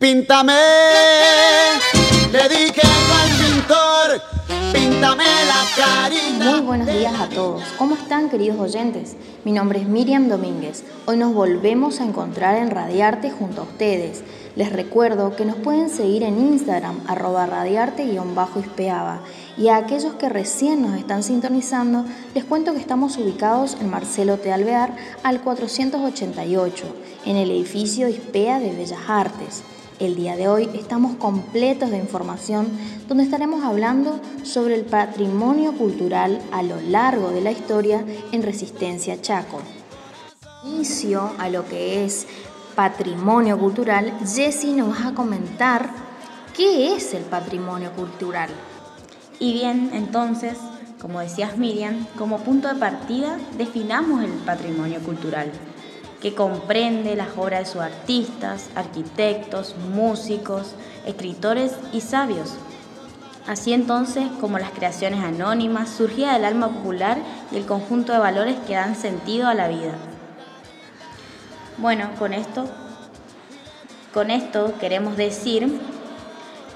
Píntame, le dije al pintor, píntame la carita. Muy buenos días a todos. ¿Cómo están queridos oyentes? Mi nombre es Miriam Domínguez. Hoy nos volvemos a encontrar en Radiarte junto a ustedes. Les recuerdo que nos pueden seguir en Instagram, arroba radiarte-ispeaba. Y a aquellos que recién nos están sintonizando, les cuento que estamos ubicados en Marcelo T. Alvear al 488, en el edificio Ispea de Bellas Artes. El día de hoy estamos completos de información donde estaremos hablando sobre el patrimonio cultural a lo largo de la historia en Resistencia Chaco. Inicio a lo que es patrimonio cultural, Jessie nos va a comentar qué es el patrimonio cultural. Y bien, entonces, como decías Miriam, como punto de partida definamos el patrimonio cultural que comprende las obras de sus artistas, arquitectos, músicos, escritores y sabios. Así entonces como las creaciones anónimas surgía del alma popular y el conjunto de valores que dan sentido a la vida. Bueno, con esto, con esto queremos decir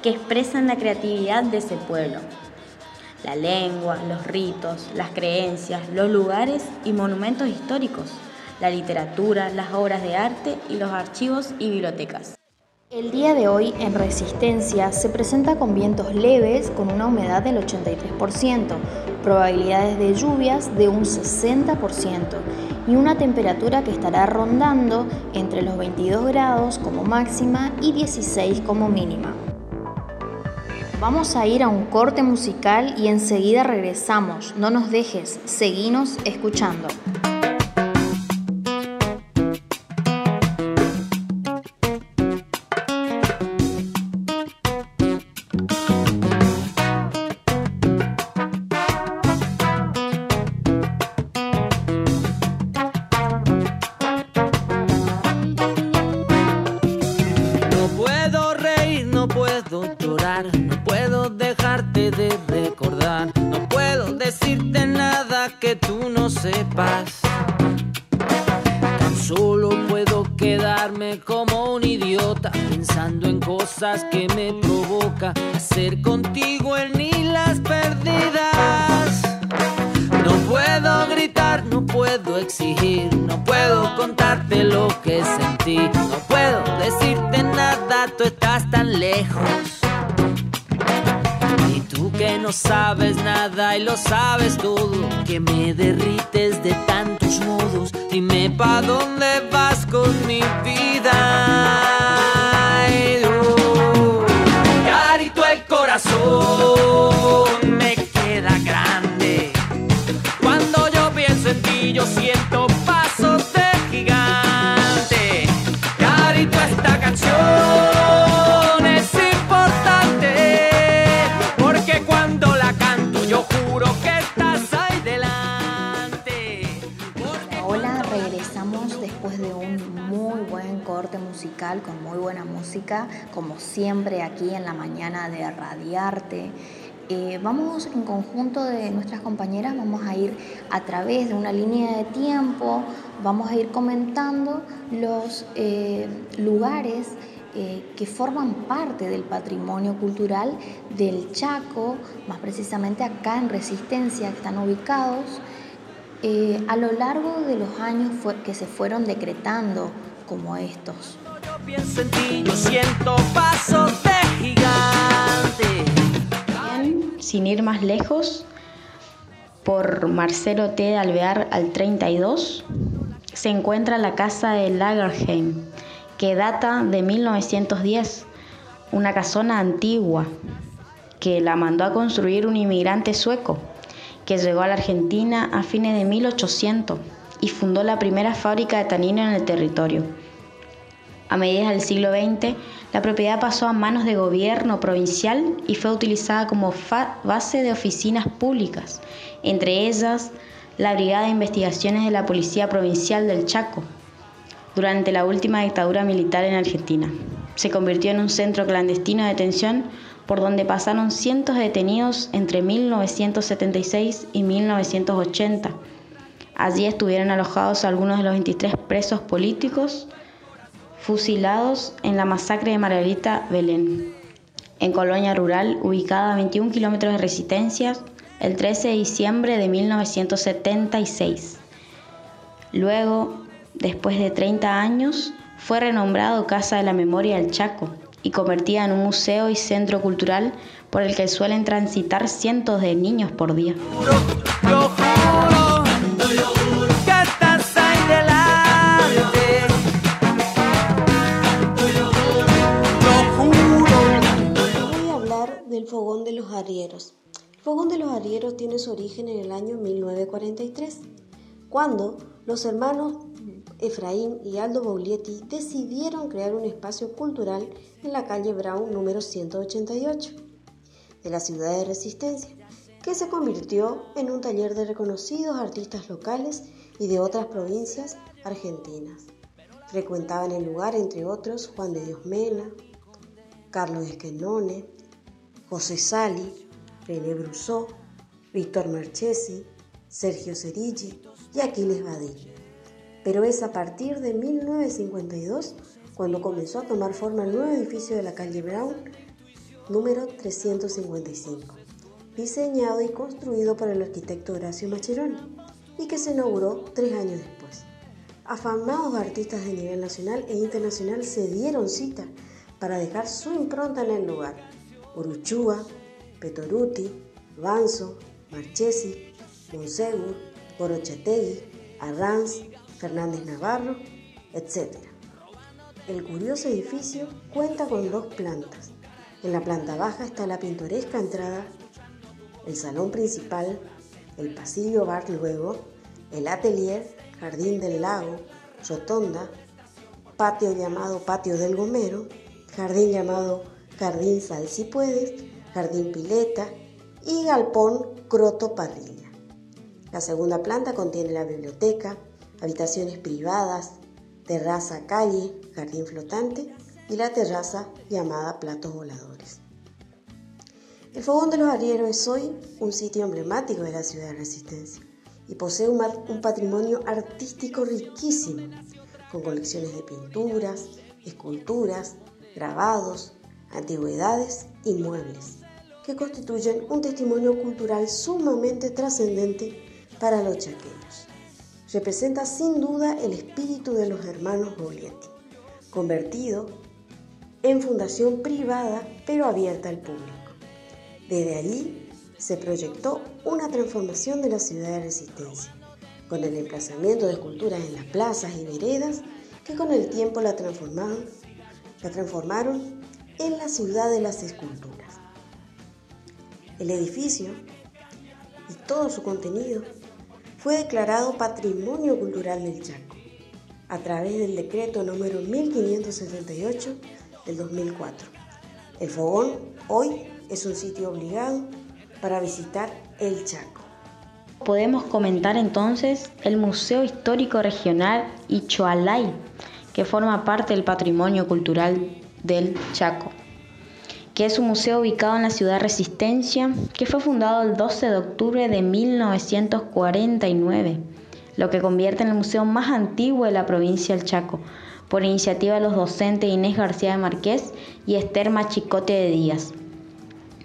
que expresan la creatividad de ese pueblo. La lengua, los ritos, las creencias, los lugares y monumentos históricos la literatura, las obras de arte y los archivos y bibliotecas. El día de hoy en Resistencia se presenta con vientos leves con una humedad del 83%, probabilidades de lluvias de un 60% y una temperatura que estará rondando entre los 22 grados como máxima y 16 como mínima. Vamos a ir a un corte musical y enseguida regresamos. No nos dejes, seguinos escuchando. Puedo contarte lo que sentí, no puedo decirte nada, tú estás tan lejos. Y tú que no sabes nada y lo sabes todo, que me derrites de tantos modos, dime pa' dónde vas con mi vida. me como siempre aquí en la mañana de Radiarte. Eh, vamos en conjunto de nuestras compañeras, vamos a ir a través de una línea de tiempo, vamos a ir comentando los eh, lugares eh, que forman parte del patrimonio cultural del Chaco, más precisamente acá en Resistencia, que están ubicados a lo largo de los años que se fueron decretando como estos. Pienso en yo siento pasos de gigante sin ir más lejos, por Marcelo T. de Alvear al 32, se encuentra la casa de Lagerheim, que data de 1910, una casona antigua que la mandó a construir un inmigrante sueco que llegó a la Argentina a fines de 1800 y fundó la primera fábrica de tanino en el territorio. A mediados del siglo XX, la propiedad pasó a manos de gobierno provincial y fue utilizada como base de oficinas públicas, entre ellas la Brigada de Investigaciones de la Policía Provincial del Chaco, durante la última dictadura militar en Argentina. Se convirtió en un centro clandestino de detención por donde pasaron cientos de detenidos entre 1976 y 1980. Allí estuvieron alojados algunos de los 23 presos políticos fusilados en la masacre de Margarita Belén, en colonia rural ubicada a 21 kilómetros de resistencia el 13 de diciembre de 1976. Luego, después de 30 años, fue renombrado Casa de la Memoria del Chaco y convertida en un museo y centro cultural por el que suelen transitar cientos de niños por día. El fogón de los arrieros tiene su origen en el año 1943, cuando los hermanos Efraín y Aldo Bauglietti decidieron crear un espacio cultural en la calle Brown número 188 de la ciudad de Resistencia, que se convirtió en un taller de reconocidos artistas locales y de otras provincias argentinas. Frecuentaban el lugar, entre otros, Juan de Dios Mena, Carlos Esquenone, José Sali, René Brusó, Víctor Marchesi, Sergio Cerigi y Aquiles Badí pero es a partir de 1952 cuando comenzó a tomar forma el nuevo edificio de la calle Brown, número 355, diseñado y construido por el arquitecto Horacio Macheroni y que se inauguró tres años después. Afamados artistas de nivel nacional e internacional se dieron cita para dejar su impronta en el lugar. Uruchúa, Petoruti, Banzo, Marchesi, Monsegur, Gorochategui, Arranz, Fernández Navarro, etc. El curioso edificio cuenta con dos plantas. En la planta baja está la pintoresca entrada, el salón principal, el pasillo bar luego, el atelier, jardín del lago, rotonda, patio llamado patio del gomero, jardín llamado jardín sal si puedes, jardín pileta y galpón croto parrilla. La segunda planta contiene la biblioteca, habitaciones privadas, terraza calle, jardín flotante y la terraza llamada Platos Voladores. El Fogón de los Arrieros es hoy un sitio emblemático de la ciudad de Resistencia y posee un, un patrimonio artístico riquísimo, con colecciones de pinturas, esculturas, grabados, antigüedades y muebles, que constituyen un testimonio cultural sumamente trascendente para los chaqueños representa sin duda el espíritu de los hermanos Boglietti, convertido en fundación privada pero abierta al público. Desde allí se proyectó una transformación de la ciudad de Resistencia, con el emplazamiento de esculturas en las plazas y veredas que con el tiempo la transformaron en la ciudad de las esculturas. El edificio y todo su contenido fue declarado Patrimonio Cultural del Chaco a través del decreto número 1578 del 2004. El fogón hoy es un sitio obligado para visitar el Chaco. Podemos comentar entonces el Museo Histórico Regional Ichoalay, que forma parte del patrimonio cultural del Chaco que es un museo ubicado en la ciudad Resistencia, que fue fundado el 12 de octubre de 1949, lo que convierte en el museo más antiguo de la provincia del Chaco, por iniciativa de los docentes Inés García de Marqués y Esther Machicote de Díaz,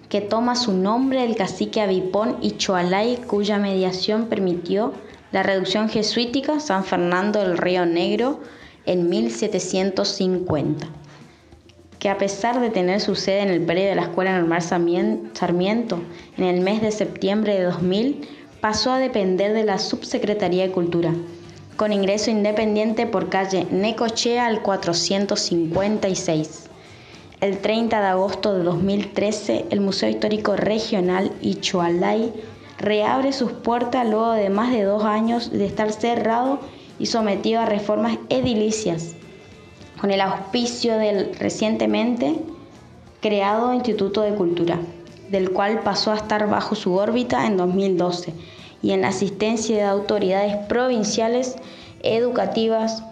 que toma su nombre del cacique Avipón y Choalay, cuya mediación permitió la reducción jesuítica San Fernando del Río Negro en 1750 que a pesar de tener su sede en el predio de la Escuela Normal Sarmiento, en el mes de septiembre de 2000 pasó a depender de la Subsecretaría de Cultura, con ingreso independiente por calle Necochea al 456. El 30 de agosto de 2013, el Museo Histórico Regional Ichualay reabre sus puertas luego de más de dos años de estar cerrado y sometido a reformas edilicias con el auspicio del recientemente creado Instituto de Cultura, del cual pasó a estar bajo su órbita en 2012 y en la asistencia de autoridades provinciales, educativas,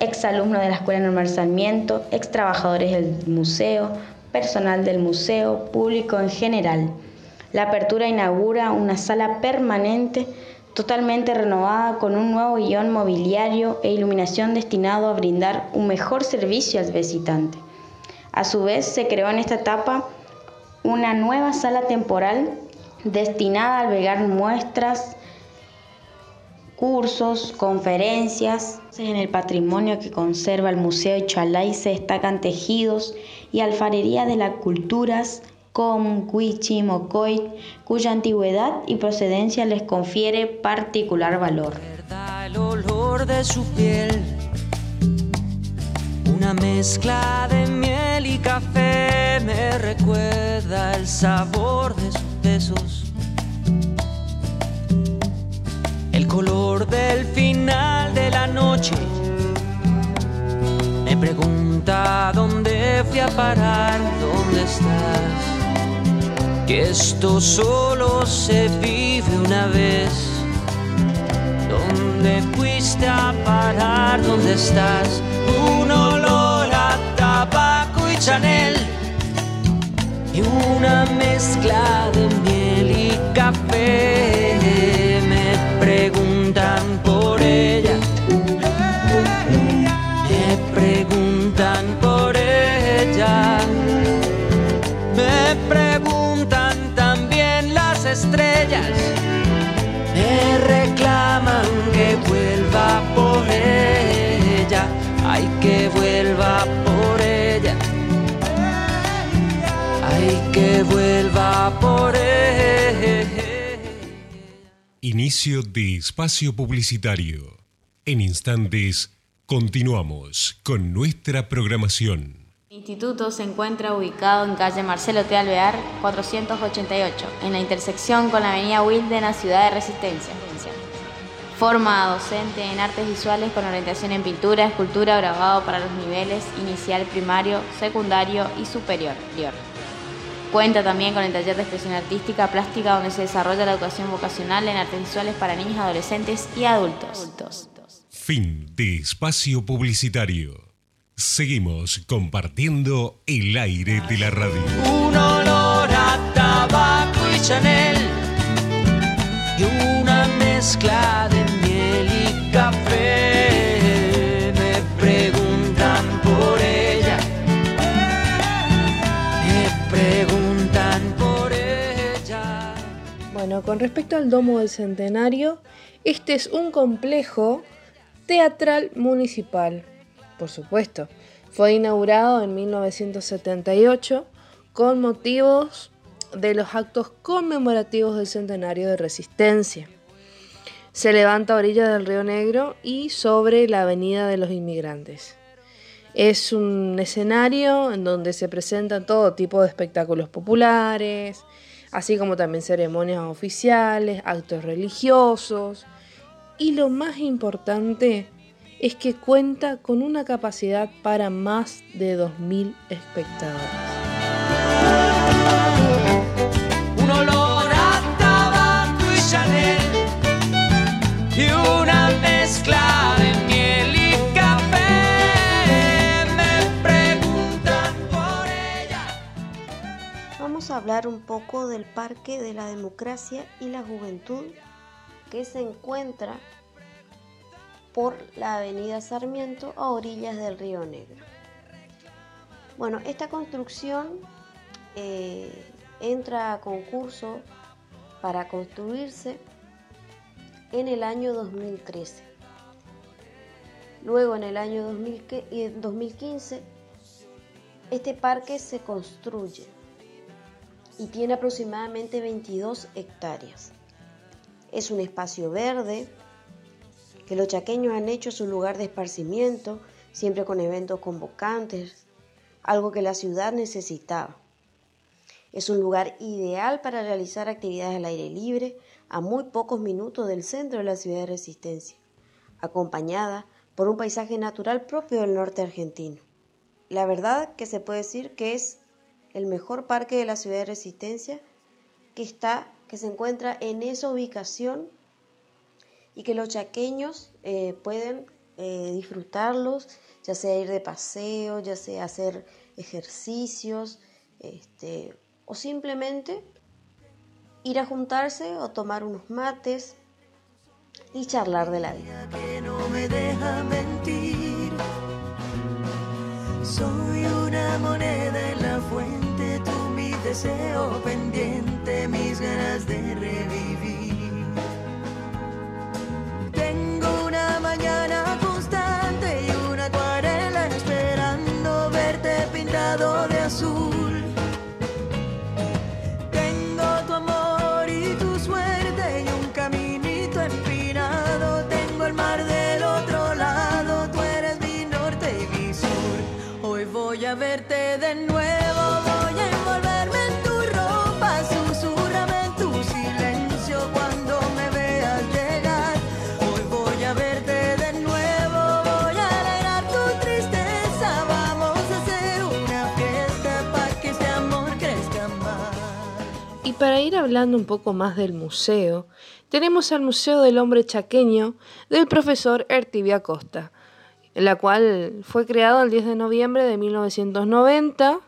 exalumnos de la Escuela Normal Sarmiento, ex trabajadores del museo, personal del museo, público en general. La apertura inaugura una sala permanente totalmente renovada con un nuevo guion mobiliario e iluminación destinado a brindar un mejor servicio al visitante. A su vez, se creó en esta etapa una nueva sala temporal destinada a albergar muestras, cursos, conferencias. En el patrimonio que conserva el Museo Ichalay se destacan tejidos y alfarería de las culturas Mocoy, cuya antigüedad y procedencia les confiere particular valor. El olor de su piel, una mezcla de miel y café me recuerda el sabor de sus besos. El color del final de la noche me pregunta dónde fui a parar, dónde estás que esto solo se vive una vez. ¿Dónde fuiste a parar? ¿Dónde estás? Un olor a tabaco y Chanel y una mezcla de miel y café. Me preguntan por ella. Me vuelva por ella. Ay, que vuelva por ella. Ay, que vuelva por ella. Inicio de espacio publicitario. En instantes continuamos con nuestra programación. El instituto se encuentra ubicado en calle Marcelo T. Alvear 488, en la intersección con la avenida Wilde en la ciudad de Resistencia. Forma docente en artes visuales con orientación en pintura, escultura, grabado para los niveles inicial, primario, secundario y superior. Cuenta también con el taller de expresión artística plástica donde se desarrolla la educación vocacional en artes visuales para niños, adolescentes y adultos. Fin de espacio publicitario. Seguimos compartiendo el aire de la radio. Un olor a tabaco y Chanel y una mezcla de Con respecto al Domo del Centenario, este es un complejo teatral municipal, por supuesto. Fue inaugurado en 1978 con motivos de los actos conmemorativos del Centenario de Resistencia. Se levanta a orillas del Río Negro y sobre la Avenida de los Inmigrantes. Es un escenario en donde se presentan todo tipo de espectáculos populares, así como también ceremonias oficiales, actos religiosos y lo más importante es que cuenta con una capacidad para más de 2.000 espectadores. Un olor a tabaco y Chanel hablar un poco del Parque de la Democracia y la Juventud que se encuentra por la avenida Sarmiento a orillas del río Negro. Bueno, esta construcción eh, entra a concurso para construirse en el año 2013. Luego en el año 2015 este parque se construye y tiene aproximadamente 22 hectáreas. Es un espacio verde que los chaqueños han hecho su lugar de esparcimiento, siempre con eventos convocantes, algo que la ciudad necesitaba. Es un lugar ideal para realizar actividades al aire libre a muy pocos minutos del centro de la ciudad de Resistencia, acompañada por un paisaje natural propio del norte argentino. La verdad que se puede decir que es el mejor parque de la ciudad de Resistencia que está que se encuentra en esa ubicación y que los chaqueños eh, pueden eh, disfrutarlos, ya sea ir de paseo, ya sea hacer ejercicios, este, o simplemente ir a juntarse o tomar unos mates y charlar de la vida. Que no me deja mentir. Soy la fuente, deseo pendiente, mis ganas de para ir hablando un poco más del museo, tenemos al Museo del Hombre Chaqueño del profesor Ertibia Costa, la cual fue creado el 10 de noviembre de 1990.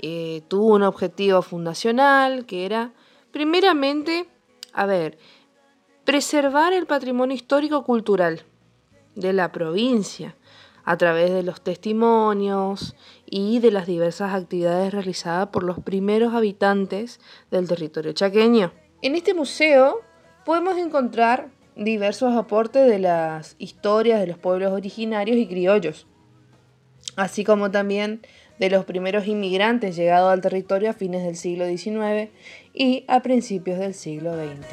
eh, tuvo un objetivo fundacional que era, primeramente, a ver, preservar el patrimonio histórico-cultural de la provincia a través de los testimonios y de las diversas actividades realizadas por los primeros habitantes del territorio chaqueño. En este museo podemos encontrar diversos aportes de las historias de los pueblos originarios y criollos, así como también de los primeros inmigrantes llegados al territorio a fines del siglo XIX y a principios del siglo XX.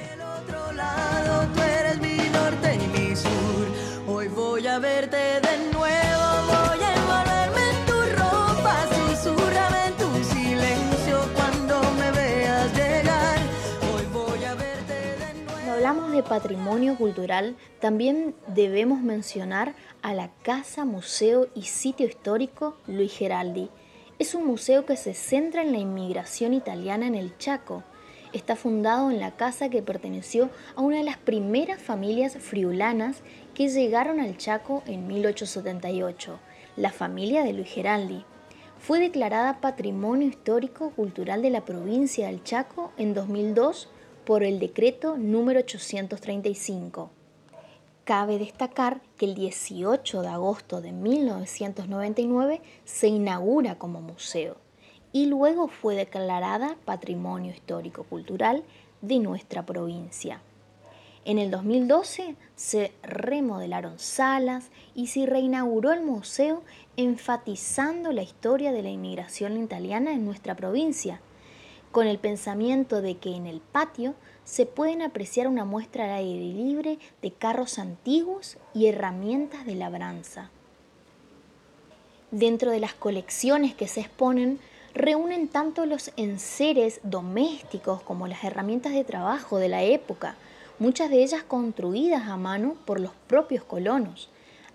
Patrimonio cultural, también debemos mencionar a la Casa, Museo y Sitio Histórico Luis Geraldi. Es un museo que se centra en la inmigración italiana en el Chaco. Está fundado en la casa que perteneció a una de las primeras familias friulanas que llegaron al Chaco en 1878, la familia de Luis Geraldi. Fue declarada Patrimonio Histórico Cultural de la provincia del Chaco en 2002 por el decreto número 835. Cabe destacar que el 18 de agosto de 1999 se inaugura como museo y luego fue declarada Patrimonio Histórico Cultural de nuestra provincia. En el 2012 se remodelaron salas y se reinauguró el museo enfatizando la historia de la inmigración italiana en nuestra provincia, con el pensamiento de que en el patio se pueden apreciar una muestra al aire libre de carros antiguos y herramientas de labranza. Dentro de las colecciones que se exponen, reúnen tanto los enseres domésticos como las herramientas de trabajo de la época, muchas de ellas construidas a mano por los propios colonos.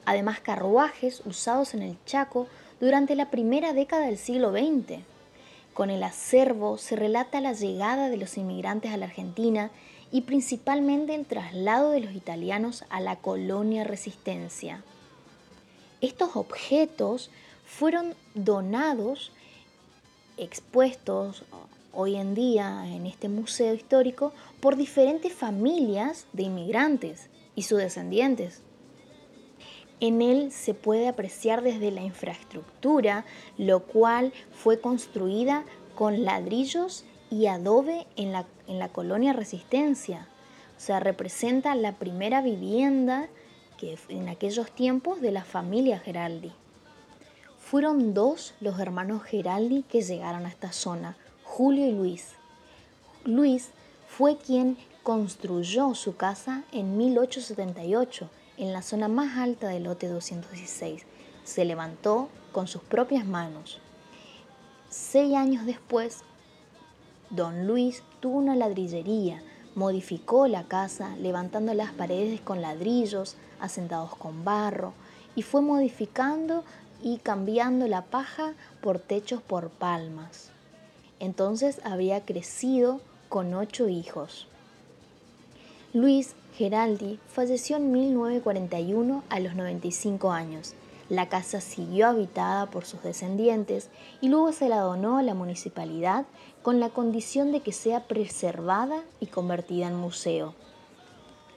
Además, carruajes usados en el Chaco durante la primera década del siglo XX. Con el acervo se relata la llegada de los inmigrantes a la Argentina y principalmente el traslado de los italianos a la colonia Resistencia. Estos objetos fueron donados, expuestos hoy en día en este museo histórico por diferentes familias de inmigrantes y sus descendientes. En él se puede apreciar desde la infraestructura, lo cual fue construida con ladrillos y adobe en la, en la colonia Resistencia. O sea, representa la primera vivienda que en aquellos tiempos de la familia Geraldi. Fueron dos los hermanos Geraldi que llegaron a esta zona, Julio y Luis. Luis fue quien construyó su casa en 1878 en la zona más alta del lote 216. Se levantó con sus propias manos. Seis años después, don Luis tuvo una ladrillería, modificó la casa levantando las paredes con ladrillos, asentados con barro, y fue modificando y cambiando la paja por techos por palmas. Entonces había crecido con ocho hijos. Luis Geraldi falleció en 1941 a los 95 años. La casa siguió habitada por sus descendientes y luego se la donó a la municipalidad con la condición de que sea preservada y convertida en museo.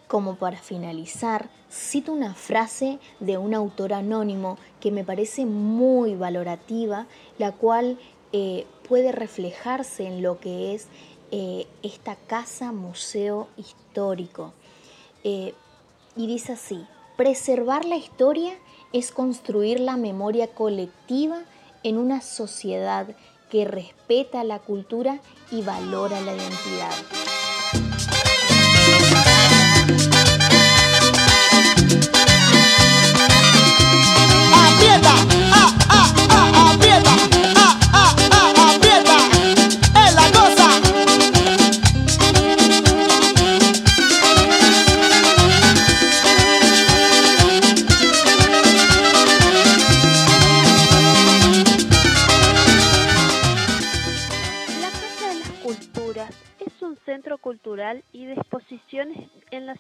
Como para finalizar, cito una frase de un autor anónimo que me parece muy valorativa, la cual eh, puede reflejarse en lo que es eh, esta casa museo histórico. Eh, y dice así, preservar la historia es construir la memoria colectiva en una sociedad que respeta la cultura y valora la identidad.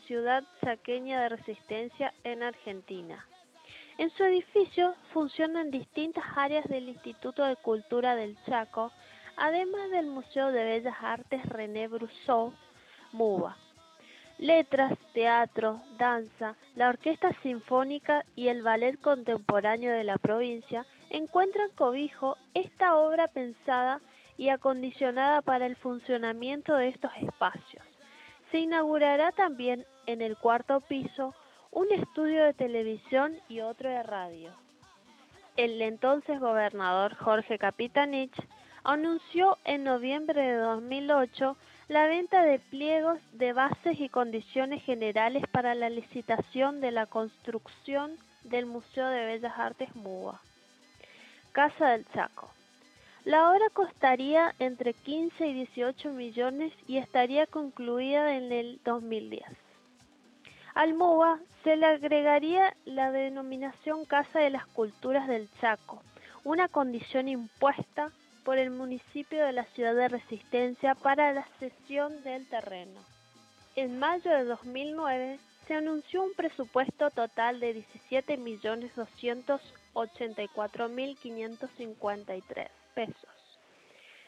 Ciudad saqueña de Resistencia en Argentina. En su edificio funcionan distintas áreas del Instituto de Cultura del Chaco, además del Museo de Bellas Artes René Brousseau, MUBA. Letras, teatro, danza, la Orquesta Sinfónica y el Ballet Contemporáneo de la provincia encuentran cobijo esta obra pensada y acondicionada para el funcionamiento de estos espacios. Se inaugurará también en el cuarto piso un estudio de televisión y otro de radio. El entonces gobernador Jorge Capitanich anunció en noviembre de 2008 la venta de pliegos de bases y condiciones generales para la licitación de la construcción del Museo de Bellas Artes MUBA. Casa del Chaco. La obra costaría entre 15 y 18 millones y estaría concluida en el 2010. Al MUBA se le agregaría la denominación Casa de las Culturas del Chaco, una condición impuesta por el municipio de la ciudad de Resistencia para la cesión del terreno. En mayo de 2009 se anunció un presupuesto total de 17.284.553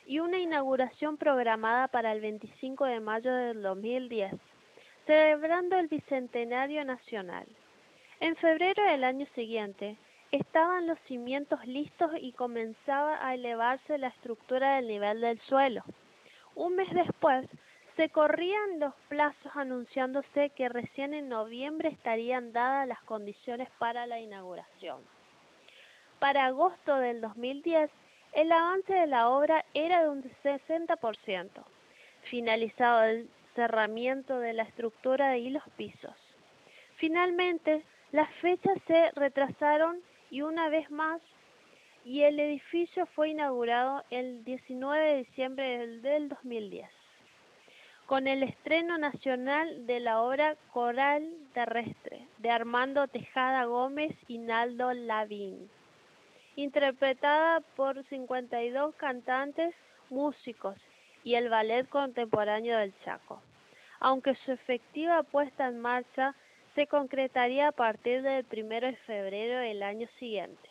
y una inauguración programada para el 25 de mayo del 2010, celebrando el Bicentenario Nacional. En febrero del año siguiente, estaban los cimientos listos y comenzaba a elevarse la estructura del nivel del suelo. Un mes después, se corrían los plazos anunciándose que recién en noviembre estarían dadas las condiciones para la inauguración. Para agosto del 2010 el avance de la obra era de un 60%, finalizado el cerramiento de la estructura y los pisos. Finalmente, las fechas se retrasaron y una vez más y el edificio fue inaugurado el 19 de diciembre del 2010 con el estreno nacional de la obra Coral Terrestre de Armando Tejada Gómez y Naldo Lavín interpretada por 52 cantantes, músicos y el Ballet Contemporáneo del Chaco, aunque su efectiva puesta en marcha se concretaría a partir del 1 de febrero del año siguiente.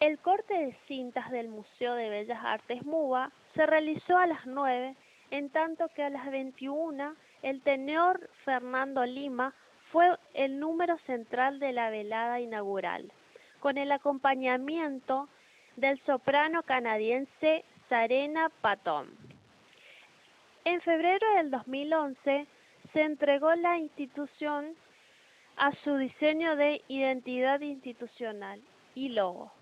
El corte de cintas del Museo de Bellas Artes MUBA se realizó a las 9, en tanto que a las 21 el tenor Fernando Lima fue el número central de la velada inaugural con el acompañamiento del soprano canadiense Sarena Patton. En febrero del 2011 se entregó la institución a su diseño de identidad institucional y logo,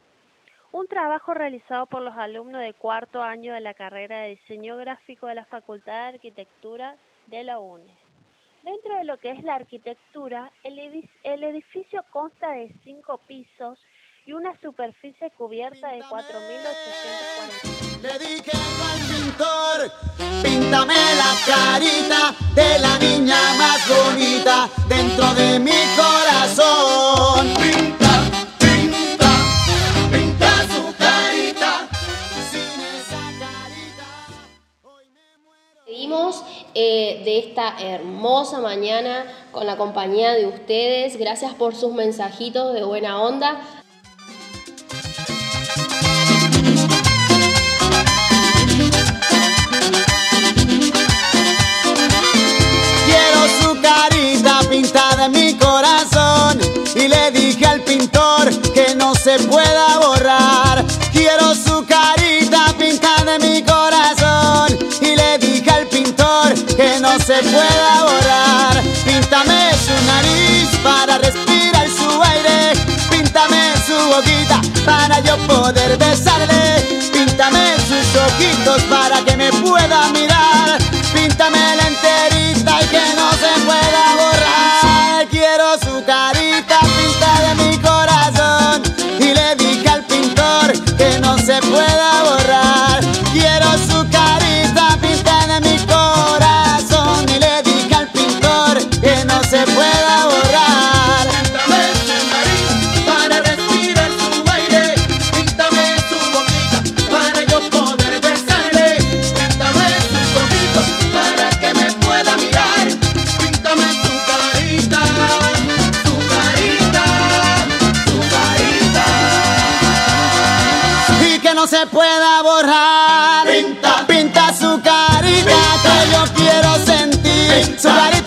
un trabajo realizado por los alumnos de cuarto año de la carrera de diseño gráfico de la Facultad de Arquitectura de la UNE. Dentro de lo que es la arquitectura, el, edificio consta de cinco pisos y una superficie cubierta de 4.840. Dedíquenlo al pintor, píntame la carita de la niña más bonita dentro de mi corazón. Eh, de esta hermosa mañana con la compañía de ustedes. Gracias por sus mensajitos de buena onda. Quiero su carita pintada en mi corazón y le dije al pintor que no se pueda se pueda borrar. Píntame su nariz para respirar su aire. Píntame su boquita para yo poder besarle. Píntame sus ojitos para que me pueda mirar. se pueda borrar. Pinta, pinta su carita que yo quiero sentir pinta, su carita.